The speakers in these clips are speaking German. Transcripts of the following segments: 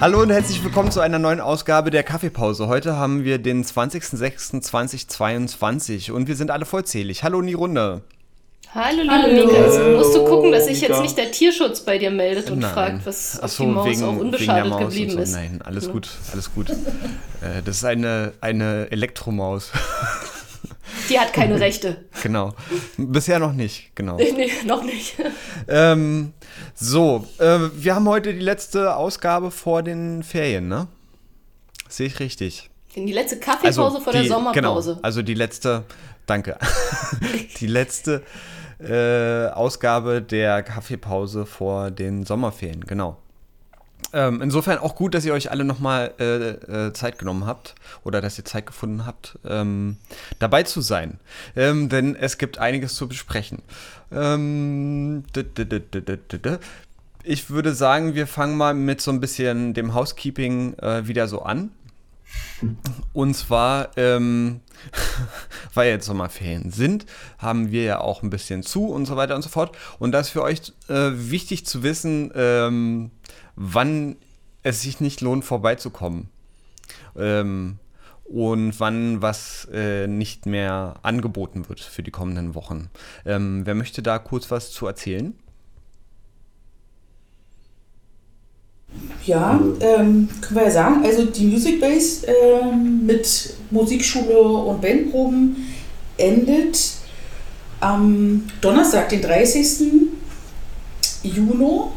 Hallo und herzlich willkommen zu einer neuen Ausgabe der Kaffeepause. Heute haben wir den 20.06.2022 und wir sind alle vollzählig. Hallo in die Runde. Hallo, liebe Hallo. Mika. Jetzt musst du gucken, dass sich jetzt nicht der Tierschutz bei dir meldet und Nein. fragt, was Ach so, die Maus wegen, auch unbeschadet geblieben so. ist. Nein, alles ja. gut, alles gut. äh, das ist eine, eine Elektromaus. Die hat keine Rechte. Genau. Bisher noch nicht, genau. Nee, noch nicht. Ähm, so, äh, wir haben heute die letzte Ausgabe vor den Ferien, ne? Sehe ich richtig. Die letzte Kaffeepause also vor die, der Sommerpause. Genau, also die letzte, danke. die letzte äh, Ausgabe der Kaffeepause vor den Sommerferien, genau. Ähm, insofern auch gut, dass ihr euch alle nochmal äh, äh, Zeit genommen habt oder dass ihr Zeit gefunden habt, ähm, dabei zu sein. Ähm, denn es gibt einiges zu besprechen. Ähm, ich würde sagen, wir fangen mal mit so ein bisschen dem Housekeeping äh, wieder so an. Und zwar, ähm, weil jetzt Sommerferien sind, haben wir ja auch ein bisschen zu und so weiter und so fort. Und das ist für euch äh, wichtig zu wissen, ähm, wann es sich nicht lohnt, vorbeizukommen. Ähm, und wann was äh, nicht mehr angeboten wird für die kommenden Wochen. Ähm, wer möchte da kurz was zu erzählen? Ja, ähm, können wir ja sagen, also die Music Base ähm, mit Musikschule und Bandproben endet am Donnerstag, den 30. Juni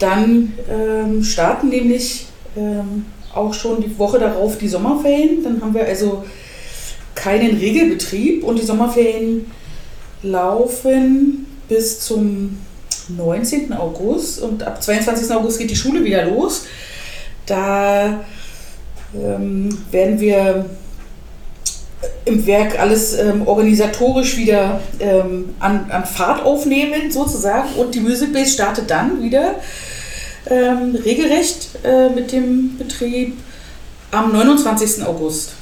dann ähm, starten nämlich ähm, auch schon die Woche darauf die Sommerferien. Dann haben wir also keinen Regelbetrieb und die Sommerferien laufen bis zum 19. August und ab 22. August geht die Schule wieder los. Da ähm, werden wir im Werk alles ähm, organisatorisch wieder ähm, an, an Fahrt aufnehmen, sozusagen. Und die Music Base startet dann wieder ähm, regelrecht äh, mit dem Betrieb am 29. August.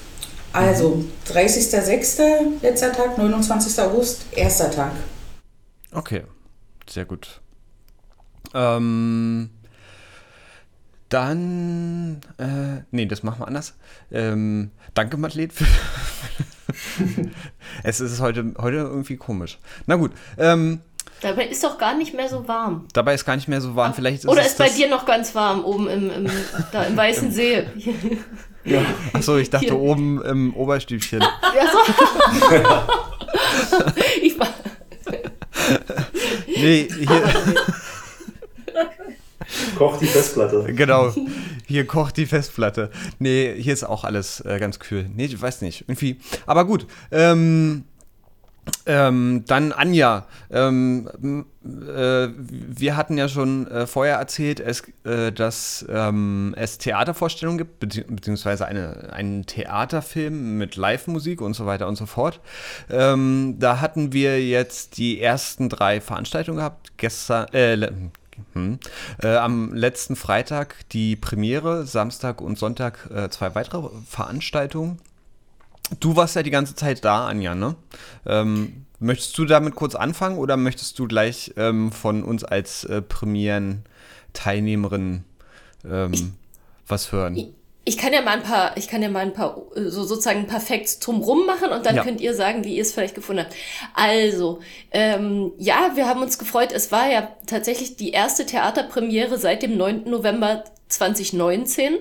Also 30.06. letzter Tag, 29. August, erster Tag. Okay, sehr gut. Ähm, dann, äh, nee, das machen wir anders. Ähm, danke, Madeleine. es ist heute, heute irgendwie komisch. Na gut. Ähm, Dabei ist doch gar nicht mehr so warm. Dabei ist gar nicht mehr so warm. Vielleicht ist Oder ist bei dir noch ganz warm oben im, im, da im Weißen See? Ja. Achso, ich dachte Hier. oben im Oberstübchen. Ja, so. ich war. Nee, hier. Kocht die Festplatte. Genau. Hier kocht die Festplatte. Nee, hier ist auch alles äh, ganz kühl. Nee, ich weiß nicht. Irgendwie. Aber gut. Ähm, ähm, dann Anja. Ähm, äh, wir hatten ja schon äh, vorher erzählt, es, äh, dass ähm, es Theatervorstellungen gibt, bezieh beziehungsweise eine, einen Theaterfilm mit Live-Musik und so weiter und so fort. Ähm, da hatten wir jetzt die ersten drei Veranstaltungen gehabt. Gestern, äh, hm. Äh, am letzten Freitag die Premiere, Samstag und Sonntag äh, zwei weitere Veranstaltungen. Du warst ja die ganze Zeit da, Anja, ne? Ähm, möchtest du damit kurz anfangen oder möchtest du gleich ähm, von uns als äh, Premieren-Teilnehmerin ähm, was hören? Ich, kann ja mal ein paar, ich kann ja mal ein paar, so sozusagen ein paar Facts drumrum machen und dann ja. könnt ihr sagen, wie ihr es vielleicht gefunden habt. Also, ähm, ja, wir haben uns gefreut. Es war ja tatsächlich die erste Theaterpremiere seit dem 9. November 2019,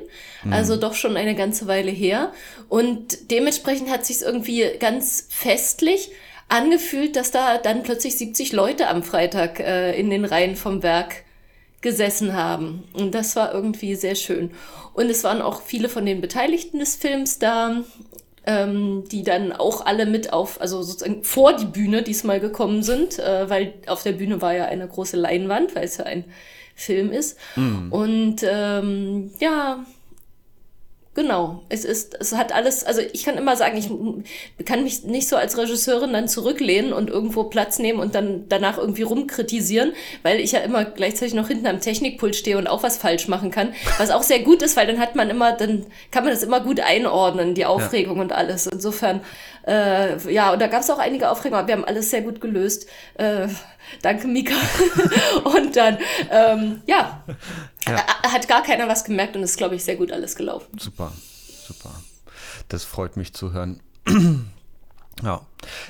mhm. also doch schon eine ganze Weile her. Und dementsprechend hat sich irgendwie ganz festlich angefühlt, dass da dann plötzlich 70 Leute am Freitag äh, in den Reihen vom Werk gesessen haben. Und das war irgendwie sehr schön. Und es waren auch viele von den Beteiligten des Films da, ähm, die dann auch alle mit auf, also sozusagen vor die Bühne diesmal gekommen sind, äh, weil auf der Bühne war ja eine große Leinwand, weil es ja ein Film ist. Mhm. Und ähm, ja, Genau, es ist, es hat alles, also ich kann immer sagen, ich kann mich nicht so als Regisseurin dann zurücklehnen und irgendwo Platz nehmen und dann danach irgendwie rumkritisieren, weil ich ja immer gleichzeitig noch hinten am Technikpult stehe und auch was falsch machen kann, was auch sehr gut ist, weil dann hat man immer, dann kann man das immer gut einordnen, die Aufregung ja. und alles. Insofern, äh, ja, und da gab es auch einige Aufregungen, aber wir haben alles sehr gut gelöst. Äh, danke, Mika. und dann, ähm, ja, ja. hat gar keiner was gemerkt und ist, glaube ich, sehr gut alles gelaufen. Super, super. Das freut mich zu hören. ja.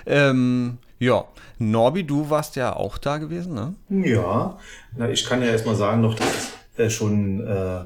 Ähm, ja, Norbi, du warst ja auch da gewesen, ne? Ja, na, ich kann ja erstmal sagen, noch, dass es äh, schon äh,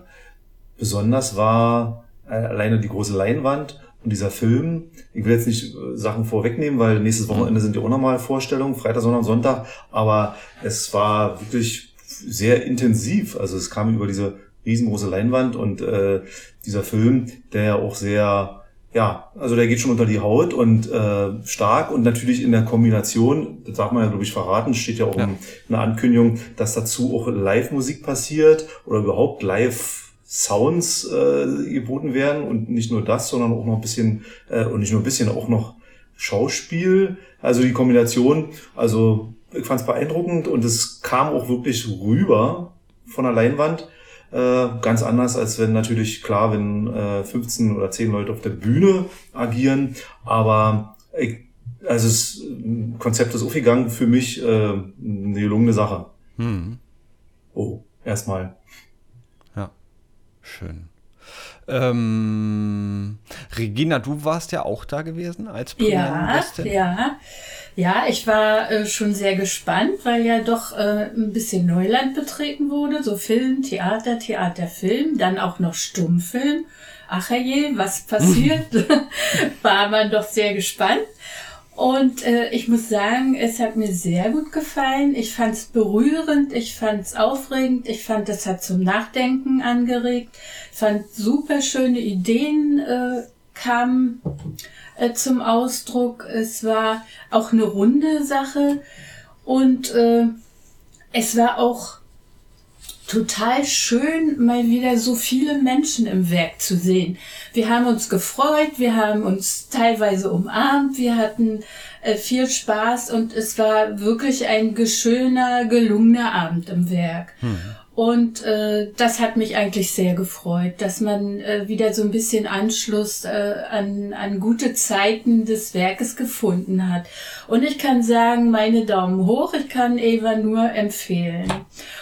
besonders war, äh, alleine die große Leinwand und dieser Film. Ich will jetzt nicht äh, Sachen vorwegnehmen, weil nächstes Wochenende sind ja auch nochmal Vorstellungen, Freitag, Sonntag, Sonntag, aber es war wirklich sehr intensiv. Also es kam über diese riesengroße Leinwand und äh, dieser Film, der ja auch sehr ja, also der geht schon unter die Haut und äh, stark und natürlich in der Kombination, das darf man ja glaube ich verraten, steht ja auch ja. eine Ankündigung, dass dazu auch Live-Musik passiert oder überhaupt Live-Sounds äh, geboten werden und nicht nur das, sondern auch noch ein bisschen äh, und nicht nur ein bisschen, auch noch Schauspiel. Also die Kombination, also ich fand es beeindruckend und es kam auch wirklich rüber von der Leinwand. Äh, ganz anders, als wenn natürlich, klar, wenn äh, 15 oder 10 Leute auf der Bühne agieren. Aber ich, also das Konzept ist aufgegangen für mich äh, eine gelungene Sache. Hm. Oh, erstmal. Schön. Ähm, Regina, du warst ja auch da gewesen als Premierengästin. Ja, ja. Ja, ich war äh, schon sehr gespannt, weil ja doch äh, ein bisschen Neuland betreten wurde. So Film, Theater, Theater, Film, dann auch noch Stummfilm. Ach je, was passiert? war man doch sehr gespannt. Und äh, ich muss sagen, es hat mir sehr gut gefallen. Ich fand es berührend, ich fand es aufregend, ich fand, es hat zum Nachdenken angeregt. Fand super schöne Ideen äh, kamen äh, zum Ausdruck. Es war auch eine runde Sache und äh, es war auch total schön, mal wieder so viele Menschen im Werk zu sehen. Wir haben uns gefreut, wir haben uns teilweise umarmt, wir hatten äh, viel Spaß und es war wirklich ein geschöner, gelungener Abend im Werk. Hm. Und äh, das hat mich eigentlich sehr gefreut, dass man äh, wieder so ein bisschen Anschluss äh, an, an gute Zeiten des Werkes gefunden hat. Und ich kann sagen, meine Daumen hoch, ich kann Eva nur empfehlen.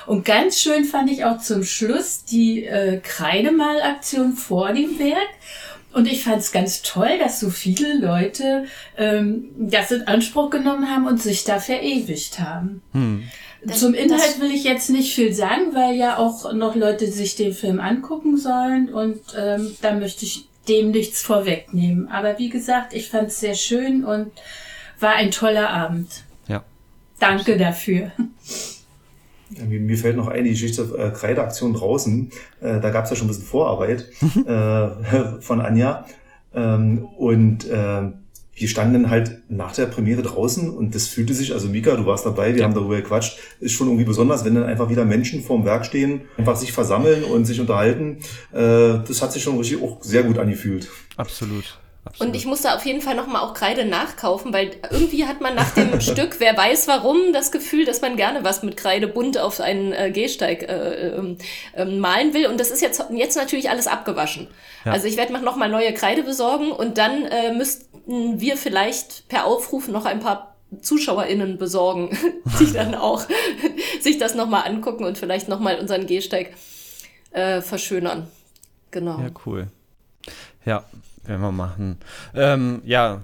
Und ganz schön fand ich auch zum Schluss die äh, Kreidemalaktion vor dem Werk. Und ich fand es ganz toll, dass so viele Leute ähm, das in Anspruch genommen haben und sich da verewigt haben. Hm. Das, Zum Inhalt will ich jetzt nicht viel sagen, weil ja auch noch Leute sich den Film angucken sollen und ähm, da möchte ich dem nichts vorwegnehmen. Aber wie gesagt, ich fand es sehr schön und war ein toller Abend. Ja. Danke dafür. Ja, mir, fällt noch ein, die Geschichte äh, Kreideaktion draußen. Äh, da gab es ja schon ein bisschen Vorarbeit äh, von Anja. Ähm, und äh, wir standen halt nach der Premiere draußen und das fühlte sich, also Mika, du warst dabei, wir ja. haben darüber gequatscht, ist schon irgendwie besonders, wenn dann einfach wieder Menschen vorm Werk stehen, einfach sich versammeln und sich unterhalten. Äh, das hat sich schon richtig auch sehr gut angefühlt. Absolut. Absolut. Und ich musste auf jeden Fall nochmal auch Kreide nachkaufen, weil irgendwie hat man nach dem Stück, wer weiß warum, das Gefühl, dass man gerne was mit Kreide bunt auf einen äh, Gehsteig äh, äh, äh, malen will. Und das ist jetzt, jetzt natürlich alles abgewaschen. Ja. Also ich werde nochmal neue Kreide besorgen und dann äh, müssten wir vielleicht per Aufruf noch ein paar ZuschauerInnen besorgen, die dann auch sich das nochmal angucken und vielleicht nochmal unseren Gehsteig äh, verschönern. Genau. Ja, cool. Ja, werden wir machen. Ähm, ja,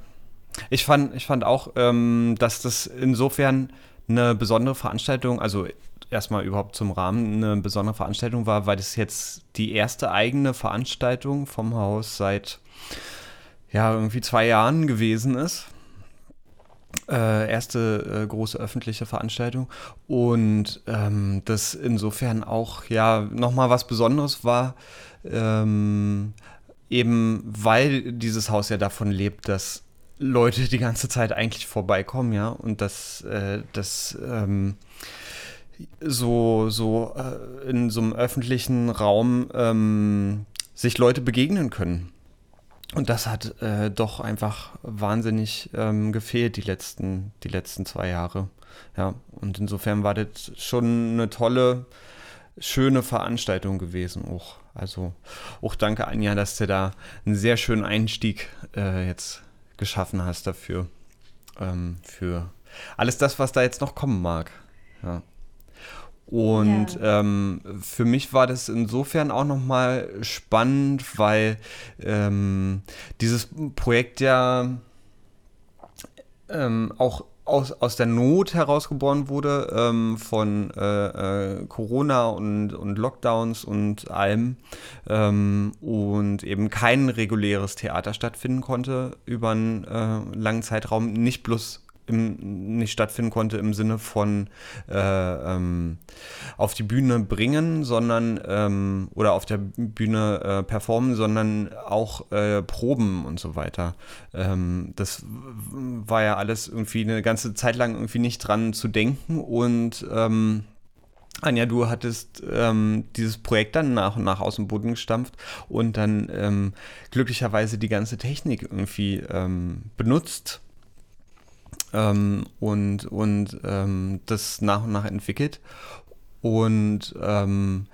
ich fand, ich fand auch, ähm, dass das insofern eine besondere Veranstaltung, also erstmal überhaupt zum Rahmen eine besondere Veranstaltung war, weil das jetzt die erste eigene Veranstaltung vom Haus ja irgendwie zwei Jahren gewesen ist. Äh, erste äh, große öffentliche Veranstaltung und ähm, das insofern auch ja nochmal was Besonderes war, ähm, eben weil dieses Haus ja davon lebt, dass Leute die ganze Zeit eigentlich vorbeikommen, ja, und dass äh, das ähm, so, so äh, in so einem öffentlichen Raum ähm, sich Leute begegnen können. Und das hat äh, doch einfach wahnsinnig ähm, gefehlt die letzten, die letzten zwei Jahre. Ja, und insofern war das schon eine tolle, schöne Veranstaltung gewesen auch. Also auch danke Anja, dass du da einen sehr schönen Einstieg äh, jetzt geschaffen hast dafür. Ähm, für alles das, was da jetzt noch kommen mag. Ja. Und ja. ähm, für mich war das insofern auch nochmal spannend, weil ähm, dieses Projekt ja ähm, auch aus, aus der Not herausgeboren wurde, ähm, von äh, äh, Corona und, und Lockdowns und allem ähm, und eben kein reguläres Theater stattfinden konnte über einen äh, langen Zeitraum, nicht bloß im, nicht stattfinden konnte im Sinne von äh, ähm, auf die Bühne bringen, sondern ähm, oder auf der Bühne äh, performen, sondern auch äh, Proben und so weiter. Ähm, das war ja alles irgendwie eine ganze Zeit lang irgendwie nicht dran zu denken und ähm, Anja, du hattest ähm, dieses Projekt dann nach und nach aus dem Boden gestampft und dann ähm, glücklicherweise die ganze Technik irgendwie ähm, benutzt ähm, und, und ähm, das nach und nach entwickelt. Und ähm,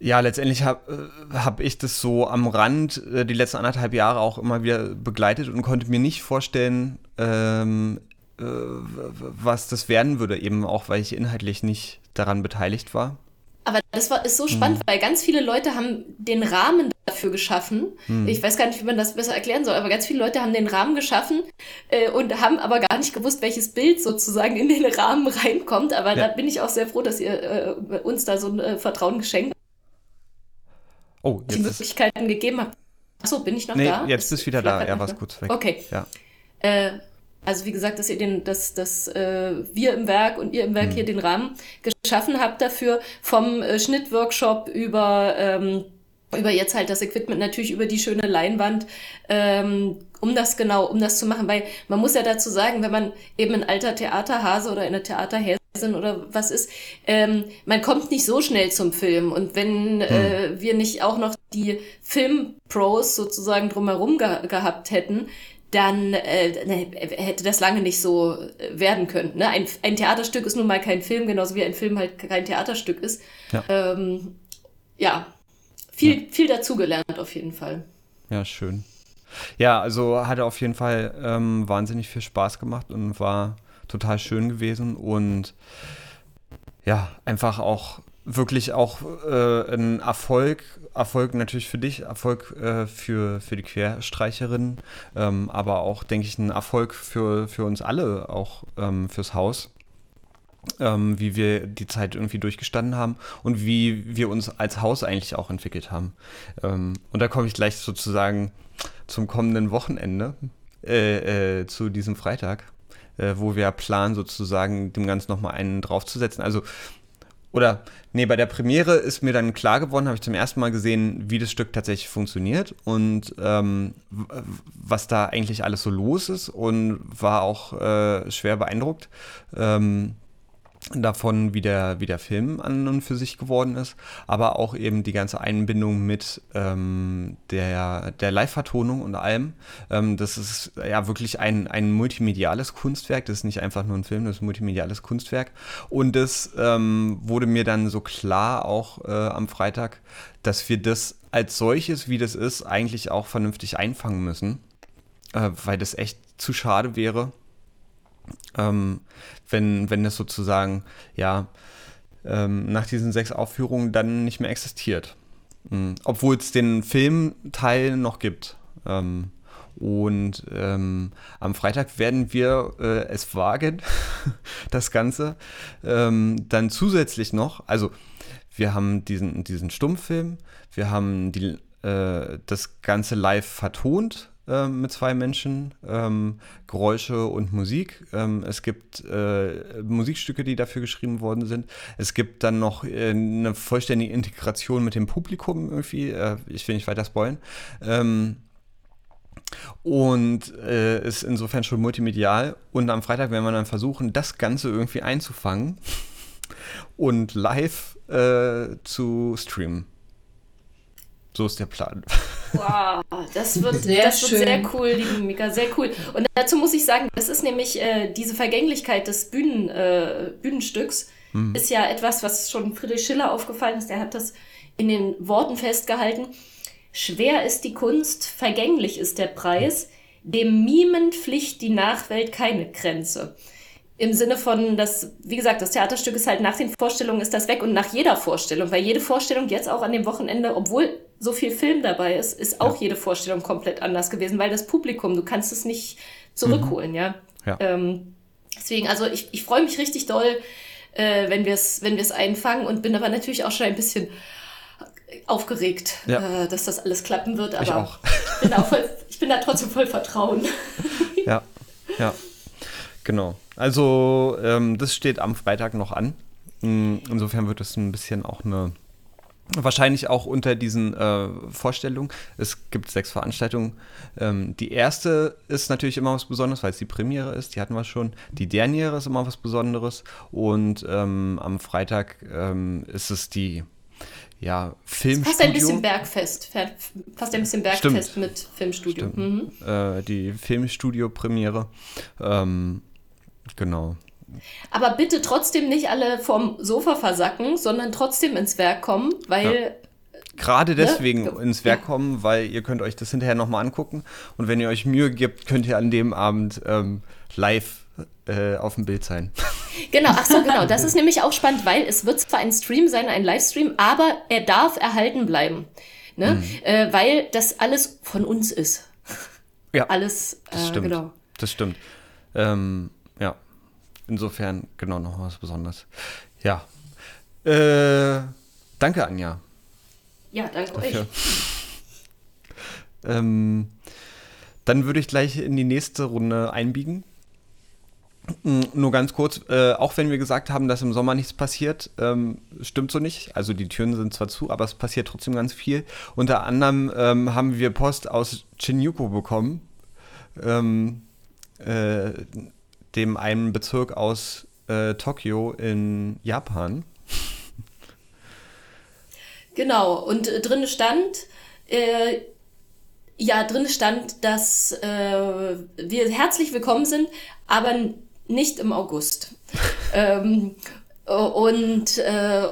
ja, letztendlich habe äh, hab ich das so am Rand äh, die letzten anderthalb Jahre auch immer wieder begleitet und konnte mir nicht vorstellen, ähm, äh, was das werden würde, eben auch weil ich inhaltlich nicht daran beteiligt war. Aber das war, ist so spannend, mhm. weil ganz viele Leute haben den Rahmen dafür geschaffen. Mhm. Ich weiß gar nicht, wie man das besser erklären soll, aber ganz viele Leute haben den Rahmen geschaffen äh, und haben aber gar nicht gewusst, welches Bild sozusagen in den Rahmen reinkommt. Aber ja. da bin ich auch sehr froh, dass ihr äh, uns da so ein äh, Vertrauen geschenkt oh, die Möglichkeiten gegeben habt. Achso, bin ich noch nee, da? Jetzt bist du wieder da. Er war kurz weg. Okay. Ja. Äh, also wie gesagt, dass ihr den, dass, dass äh, wir im Werk und ihr im Werk mhm. hier den Rahmen geschaffen habt dafür, vom äh, Schnittworkshop über, ähm, über jetzt halt das Equipment, natürlich über die schöne Leinwand, ähm, um das genau, um das zu machen. Weil man muss ja dazu sagen, wenn man eben ein alter Theaterhase oder eine Theaterhäsin oder was ist, ähm, man kommt nicht so schnell zum Film. Und wenn mhm. äh, wir nicht auch noch die Filmpros sozusagen drumherum ge gehabt hätten, dann äh, ne, hätte das lange nicht so äh, werden können. Ne? Ein, ein Theaterstück ist nun mal kein Film, genauso wie ein Film halt kein Theaterstück ist. Ja, ähm, ja. viel, ja. viel dazugelernt auf jeden Fall. Ja, schön. Ja, also hatte auf jeden Fall ähm, wahnsinnig viel Spaß gemacht und war total schön gewesen und ja, einfach auch wirklich auch äh, ein Erfolg, Erfolg natürlich für dich, Erfolg äh, für, für die Querstreicherin, ähm, aber auch, denke ich, ein Erfolg für, für uns alle, auch ähm, fürs Haus. Ähm, wie wir die Zeit irgendwie durchgestanden haben und wie wir uns als Haus eigentlich auch entwickelt haben. Ähm, und da komme ich gleich sozusagen zum kommenden Wochenende, äh, äh, zu diesem Freitag, äh, wo wir planen, sozusagen dem Ganzen nochmal einen draufzusetzen. Also oder nee, bei der Premiere ist mir dann klar geworden, habe ich zum ersten Mal gesehen, wie das Stück tatsächlich funktioniert und ähm, was da eigentlich alles so los ist und war auch äh, schwer beeindruckt. Ähm, davon, wie der, wie der Film an und für sich geworden ist, aber auch eben die ganze Einbindung mit ähm, der, der Live-Vertonung und allem. Ähm, das ist ja wirklich ein, ein multimediales Kunstwerk, das ist nicht einfach nur ein Film, das ist ein multimediales Kunstwerk. Und das ähm, wurde mir dann so klar auch äh, am Freitag, dass wir das als solches, wie das ist, eigentlich auch vernünftig einfangen müssen, äh, weil das echt zu schade wäre, ähm, wenn, wenn das sozusagen, ja, ähm, nach diesen sechs Aufführungen dann nicht mehr existiert. Mhm. Obwohl es den Filmteil noch gibt. Ähm, und ähm, am Freitag werden wir äh, es wagen, das Ganze ähm, dann zusätzlich noch, also wir haben diesen, diesen Stummfilm, wir haben die, äh, das Ganze live vertont mit zwei Menschen, ähm, Geräusche und Musik. Ähm, es gibt äh, Musikstücke, die dafür geschrieben worden sind. Es gibt dann noch äh, eine vollständige Integration mit dem Publikum irgendwie. Äh, ich will nicht weiter spoilen. Ähm, und äh, ist insofern schon multimedial. Und am Freitag werden wir dann versuchen, das Ganze irgendwie einzufangen und live äh, zu streamen. So ist der Plan. Wow, das wird sehr, das wird sehr cool, liebe Mika, sehr cool. Und dazu muss ich sagen, das ist nämlich äh, diese Vergänglichkeit des Bühnen, äh, Bühnenstücks, hm. ist ja etwas, was schon Friedrich Schiller aufgefallen ist. Der hat das in den Worten festgehalten. Schwer ist die Kunst, vergänglich ist der Preis, dem Mimen pflicht die Nachwelt keine Grenze. im Sinne von, dass, wie gesagt, das Theaterstück ist halt nach den Vorstellungen ist das weg und nach jeder Vorstellung, weil jede Vorstellung jetzt auch an dem Wochenende, obwohl so viel Film dabei ist, ist auch ja. jede Vorstellung komplett anders gewesen, weil das Publikum, du kannst es nicht zurückholen, mhm. ja. ja. Ähm, deswegen, also ich, ich freue mich richtig doll, äh, wenn wir es wenn wir's einfangen und bin aber natürlich auch schon ein bisschen aufgeregt, ja. äh, dass das alles klappen wird, aber ich, auch. ich, bin da voll, ich bin da trotzdem voll Vertrauen. ja, ja, genau. Also ähm, das steht am Freitag noch an. Mm, insofern wird es ein bisschen auch eine Wahrscheinlich auch unter diesen äh, Vorstellungen. Es gibt sechs Veranstaltungen. Ähm, die erste ist natürlich immer was Besonderes, weil es die Premiere ist. Die hatten wir schon. Die Derniere ist immer was Besonderes. Und ähm, am Freitag ähm, ist es die ja, Filmstudio. Fast ein bisschen Bergfest. Fast ein bisschen Bergfest Stimmt. mit Filmstudio. Mhm. Äh, die Filmstudio-Premiere. Ähm, Genau. Aber bitte trotzdem nicht alle vom Sofa versacken, sondern trotzdem ins Werk kommen, weil. Ja. Gerade ne? deswegen ne? ins Werk kommen, weil ihr könnt euch das hinterher nochmal angucken. Und wenn ihr euch Mühe gibt, könnt ihr an dem Abend ähm, live äh, auf dem Bild sein. Genau, ach so, genau. Das ist nämlich auch spannend, weil es wird zwar ein Stream sein, ein Livestream, aber er darf erhalten bleiben. Ne? Mhm. Äh, weil das alles von uns ist. Ja. Alles, das äh, stimmt. genau. Das stimmt. Ähm, ja. Insofern, genau, noch was Besonderes. Ja. Äh, danke, Anja. Ja, danke dafür. euch. ähm, dann würde ich gleich in die nächste Runde einbiegen. Mm, nur ganz kurz, äh, auch wenn wir gesagt haben, dass im Sommer nichts passiert, ähm, stimmt so nicht. Also die Türen sind zwar zu, aber es passiert trotzdem ganz viel. Unter anderem ähm, haben wir Post aus Shinjuku bekommen. Ähm, äh, dem einen Bezirk aus äh, Tokio in Japan. Genau, und äh, drin stand, äh, ja, drin stand, dass äh, wir herzlich willkommen sind, aber nicht im August. ähm, und äh,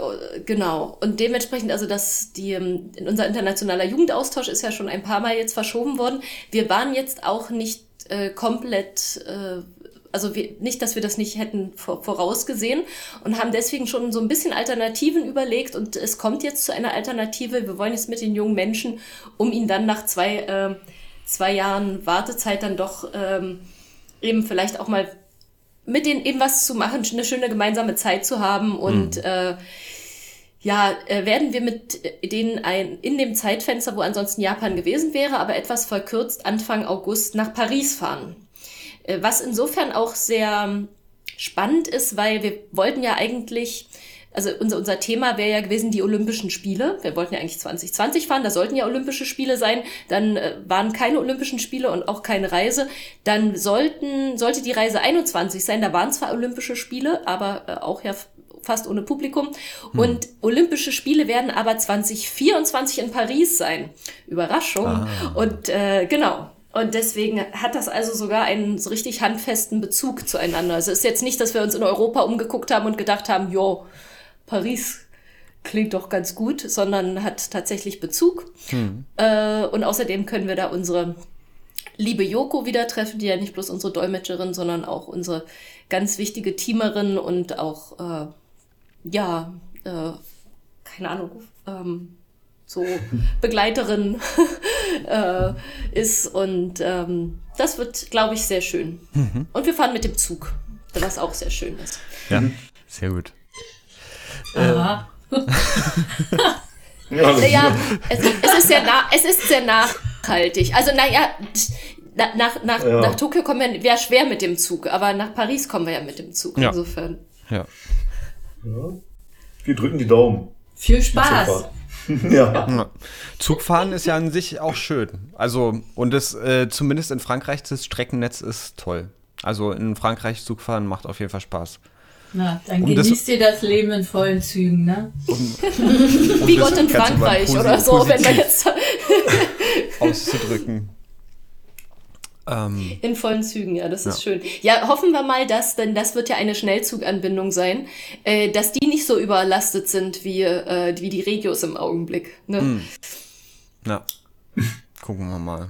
genau, und dementsprechend, also dass die, ähm, unser internationaler Jugendaustausch ist ja schon ein paar Mal jetzt verschoben worden. Wir waren jetzt auch nicht äh, komplett äh, also wir, nicht, dass wir das nicht hätten vorausgesehen und haben deswegen schon so ein bisschen Alternativen überlegt und es kommt jetzt zu einer Alternative. Wir wollen jetzt mit den jungen Menschen, um ihnen dann nach zwei, äh, zwei Jahren Wartezeit dann doch ähm, eben vielleicht auch mal mit denen eben was zu machen, eine schöne gemeinsame Zeit zu haben und mhm. äh, ja, äh, werden wir mit denen ein, in dem Zeitfenster, wo ansonsten Japan gewesen wäre, aber etwas verkürzt Anfang August nach Paris fahren. Äh, was insofern auch sehr spannend ist, weil wir wollten ja eigentlich, also unser, unser Thema wäre ja gewesen die Olympischen Spiele. Wir wollten ja eigentlich 2020 fahren, da sollten ja Olympische Spiele sein. Dann äh, waren keine Olympischen Spiele und auch keine Reise. Dann sollten, sollte die Reise 21 sein. Da waren zwar Olympische Spiele, aber äh, auch ja fast ohne Publikum. Hm. Und Olympische Spiele werden aber 2024 in Paris sein. Überraschung. Ah. Und äh, genau, und deswegen hat das also sogar einen so richtig handfesten Bezug zueinander. Also es ist jetzt nicht, dass wir uns in Europa umgeguckt haben und gedacht haben, jo, Paris klingt doch ganz gut, sondern hat tatsächlich Bezug. Hm. Äh, und außerdem können wir da unsere liebe Joko wieder treffen, die ja nicht bloß unsere Dolmetscherin, sondern auch unsere ganz wichtige Teamerin und auch, äh, ja, äh, keine Ahnung, ähm, so Begleiterin äh, ist. Und ähm, das wird, glaube ich, sehr schön. Mhm. Und wir fahren mit dem Zug, was auch sehr schön ist. Ja, sehr gut. Aha. ja, es, es, ist sehr nah, es ist sehr nachhaltig. Also, naja, nach, nach, ja. nach Tokio kommen wir ja schwer mit dem Zug, aber nach Paris kommen wir ja mit dem Zug. Ja. Insofern. Ja. ja. Wir drücken die Daumen. Viel Spaß. ja. Zugfahren ist ja an sich auch schön. Also, und das, äh, zumindest in Frankreich, das Streckennetz ist toll. Also in Frankreich Zugfahren macht auf jeden Fall Spaß. Na, dann um genießt das, ihr das Leben in vollen Zügen, ne? Um, um Wie Gott in Frankreich oder so, wenn man jetzt auszudrücken. Ähm, In vollen Zügen, ja, das ist schön. Ja, hoffen wir mal, dass, denn das wird ja eine Schnellzuganbindung sein, äh, dass die nicht so überlastet sind wie, äh, wie die Regios im Augenblick. Ne? Hm. Ja, gucken wir mal.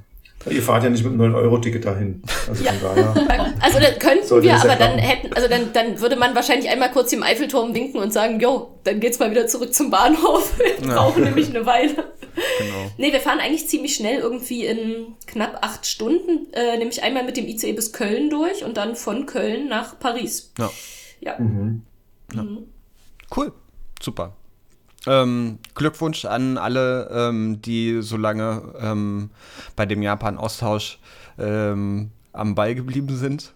Ihr fahrt ja nicht mit einem 9-Euro-Ticket dahin. Also ja. daher. Also dann könnten Sollte wir, ja aber dann hätten, also dann, dann würde man wahrscheinlich einmal kurz dem Eiffelturm winken und sagen, jo, dann geht's mal wieder zurück zum Bahnhof. Wir Ja. brauchen nämlich eine Weile. Genau. Nee, wir fahren eigentlich ziemlich schnell, irgendwie in knapp acht Stunden, äh, nämlich einmal mit dem ICE bis Köln durch und dann von Köln nach Paris. Ja. Ja. Mhm. Cool. Super. Ähm, Glückwunsch an alle, ähm, die so lange ähm, bei dem Japan-Austausch ähm, am Ball geblieben sind.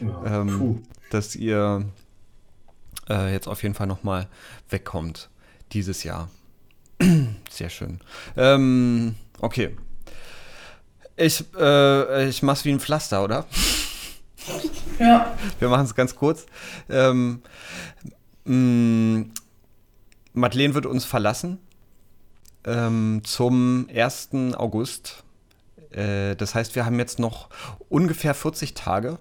Ja, ähm, dass ihr äh, jetzt auf jeden Fall nochmal wegkommt dieses Jahr. Sehr schön. Ähm, okay. Ich, äh, ich mach's wie ein Pflaster, oder? Ja. Wir machen es ganz kurz. Ähm, mh, Madeleine wird uns verlassen ähm, zum 1. August. Äh, das heißt, wir haben jetzt noch ungefähr 40 Tage.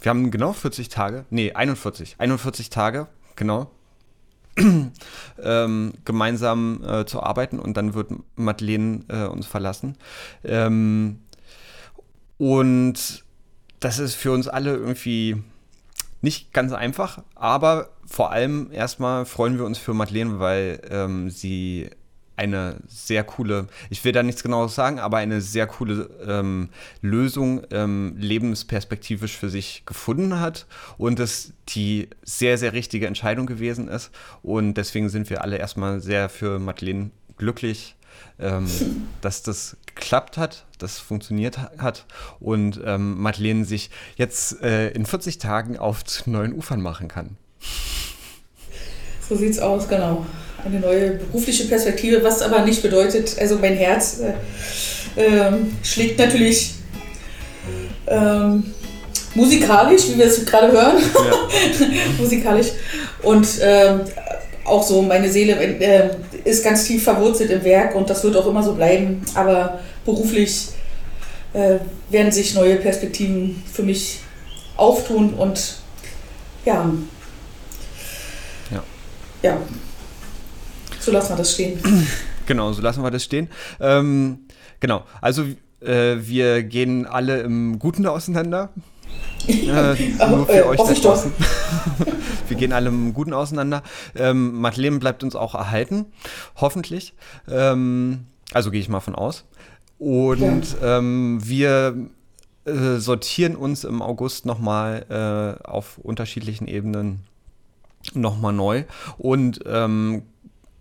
Wir haben genau 40 Tage. Nee, 41. 41 Tage, genau. ähm, gemeinsam äh, zu arbeiten und dann wird Madeleine äh, uns verlassen. Ähm, und das ist für uns alle irgendwie nicht ganz einfach, aber vor allem erstmal freuen wir uns für Madeleine, weil ähm, sie eine sehr coole, ich will da nichts genaues sagen, aber eine sehr coole ähm, Lösung ähm, lebensperspektivisch für sich gefunden hat und es die sehr, sehr richtige Entscheidung gewesen ist. Und deswegen sind wir alle erstmal sehr für Madeleine glücklich, ähm, dass das geklappt hat, dass es funktioniert ha- hat und ähm, Madeleine sich jetzt äh, in 40 Tagen auf neuen Ufern machen kann. So sieht's aus, genau. Eine neue berufliche Perspektive, was aber nicht bedeutet, also mein Herz äh, ähm, schlägt natürlich ähm, musikalisch, wie wir es gerade hören, musikalisch. Und ähm, auch so meine Seele äh, ist ganz tief verwurzelt im Werk und das wird auch immer so bleiben. Aber beruflich äh, werden sich neue Perspektiven für mich auftun und ja. Ja. Ja. So lassen wir das stehen. Genau, so lassen wir das stehen. Ähm, genau, also äh, wir gehen alle im Guten auseinander. Äh, nur für Äh, euch da draußen. wir gehen alle im Guten auseinander. Ähm, Madeleine bleibt uns auch erhalten, hoffentlich. Ähm, also gehe ich mal von aus. Und ähm, wir äh, sortieren uns im August nochmal äh, auf unterschiedlichen Ebenen nochmal neu und ähm,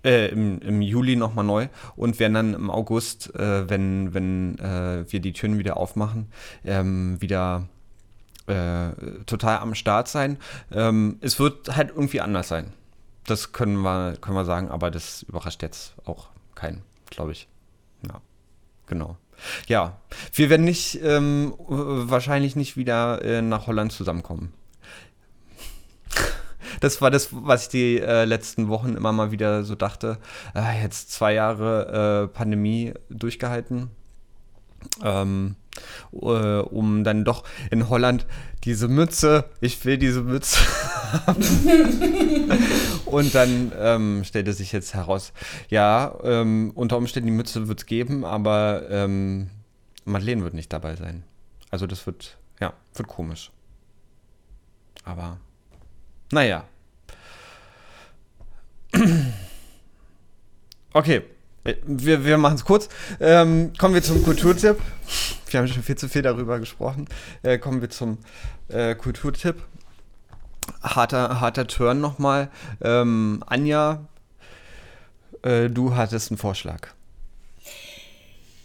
äh, im, im Juli nochmal neu und werden dann im August, äh, wenn, wenn äh, wir die Türen wieder aufmachen, ähm, wieder äh, total am Start sein. Ähm, es wird halt irgendwie anders sein. Das können wir, können wir sagen, aber das überrascht jetzt auch keinen, glaube ich. Ja, genau. Ja, wir werden nicht, ähm, äh, wahrscheinlich nicht wieder äh, nach Holland zusammenkommen. Das war das, was ich die äh, letzten Wochen immer mal wieder so dachte. Ah, jetzt zwei Jahre äh, Pandemie durchgehalten. Ähm, äh, um dann doch in Holland diese Mütze, ich will diese Mütze haben. Und dann ähm, stellte sich jetzt heraus, ja, ähm, unter Umständen die Mütze wird es geben, aber ähm, Madeleine wird nicht dabei sein. Also das wird, ja, wird komisch. Aber naja. Okay, wir, wir machen es kurz. Ähm, kommen wir zum Kulturtipp. Wir haben schon viel zu viel darüber gesprochen. Äh, kommen wir zum äh, Kulturtipp. Harter, harter Turn nochmal. Ähm, Anja, äh, du hattest einen Vorschlag.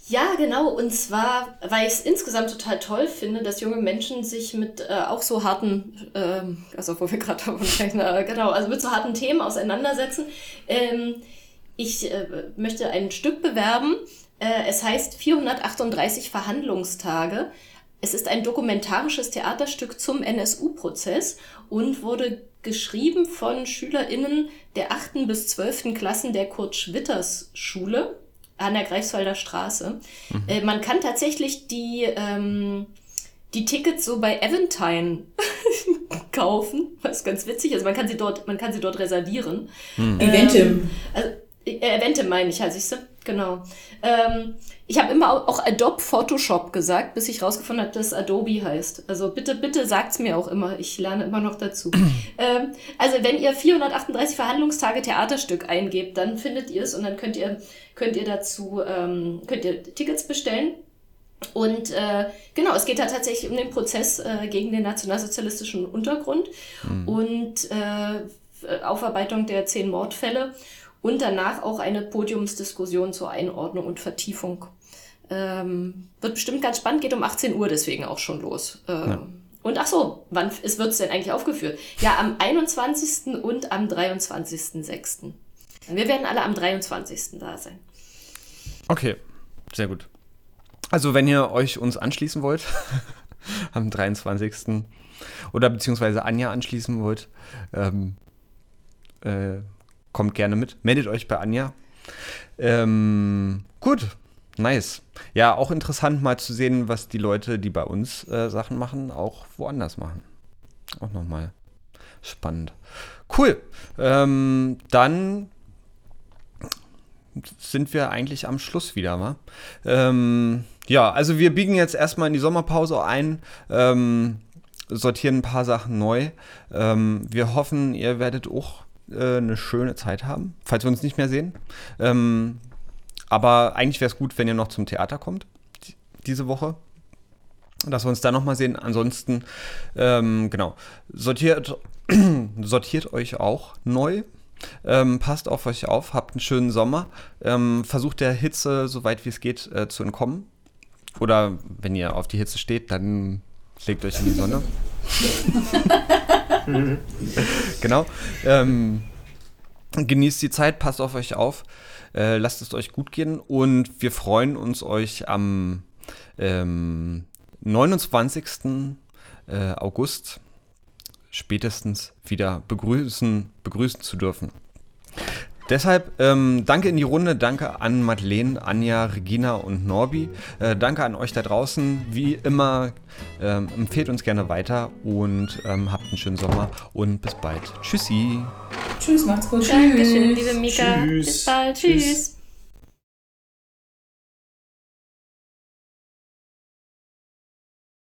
Ja, genau. Und zwar, weil ich es insgesamt total toll finde, dass junge Menschen sich mit äh, auch so harten, ähm, also wo wir gerade davon sprechen, äh, genau, also mit so harten Themen auseinandersetzen. Ähm, ich äh, möchte ein Stück bewerben. Äh, es heißt 438 Verhandlungstage. Es ist ein dokumentarisches Theaterstück zum NSU-Prozess und wurde geschrieben von SchülerInnen der 8. bis 12. Klassen der Kurt-Schwitters-Schule an der Greifswalder Straße. Äh, man kann tatsächlich die, ähm, die Tickets so bei Eventine kaufen, was ganz witzig ist. Man kann sie dort, man kann sie dort reservieren. Eventim. Also, äh, Eventim meine ich, halt, siehst du? Genau. Ähm, ich habe immer auch Adobe Photoshop gesagt, bis ich rausgefunden habe, dass Adobe heißt. Also bitte, bitte sagt's mir auch immer. Ich lerne immer noch dazu. ähm, also wenn ihr 438 Verhandlungstage Theaterstück eingebt, dann findet ihr es und dann könnt ihr, könnt ihr dazu, ähm, könnt ihr Tickets bestellen. Und äh, genau, es geht da tatsächlich um den Prozess äh, gegen den nationalsozialistischen Untergrund mhm. und äh, Aufarbeitung der zehn Mordfälle und danach auch eine Podiumsdiskussion zur Einordnung und Vertiefung. Ähm, wird bestimmt ganz spannend, geht um 18 Uhr deswegen auch schon los. Ähm, ja. Und ach so, wann wird es denn eigentlich aufgeführt? Ja, am 21. und am 23.06. Wir werden alle am 23. da sein. Okay, sehr gut. Also wenn ihr euch uns anschließen wollt, am 23. oder beziehungsweise Anja anschließen wollt, ähm, äh, kommt gerne mit. Meldet euch bei Anja. Ähm, gut, nice. Ja, auch interessant mal zu sehen, was die Leute, die bei uns äh, Sachen machen, auch woanders machen. Auch nochmal spannend. Cool. Ähm, dann sind wir eigentlich am Schluss wieder, wa? Ähm, ja, also wir biegen jetzt erstmal in die Sommerpause ein. Ähm, sortieren ein paar Sachen neu. Ähm, wir hoffen, ihr werdet auch äh, eine schöne Zeit haben, falls wir uns nicht mehr sehen. Ähm, aber eigentlich wäre es gut, wenn ihr noch zum Theater kommt die, diese Woche. Dass wir uns da nochmal sehen. Ansonsten, ähm, genau, sortiert, sortiert euch auch neu. Ähm, passt auf euch auf, habt einen schönen Sommer. Ähm, versucht der Hitze, soweit wie es geht, äh, zu entkommen. Oder wenn ihr auf die Hitze steht, dann legt euch in die Sonne. genau. Ähm, genießt die Zeit, passt auf euch auf, äh, lasst es euch gut gehen und wir freuen uns, euch am ähm, 29. Äh, August spätestens wieder begrüßen, begrüßen zu dürfen. Deshalb ähm, danke in die Runde, danke an Madeleine, Anja, Regina und Norbi. Äh, danke an euch da draußen. Wie immer, ähm, empfehlt uns gerne weiter und ähm, habt einen schönen Sommer und bis bald. Tschüssi. Tschüss, macht's gut. Dankeschön, liebe Mika. Tschüss. Bis bald. Tschüss. Tschüss.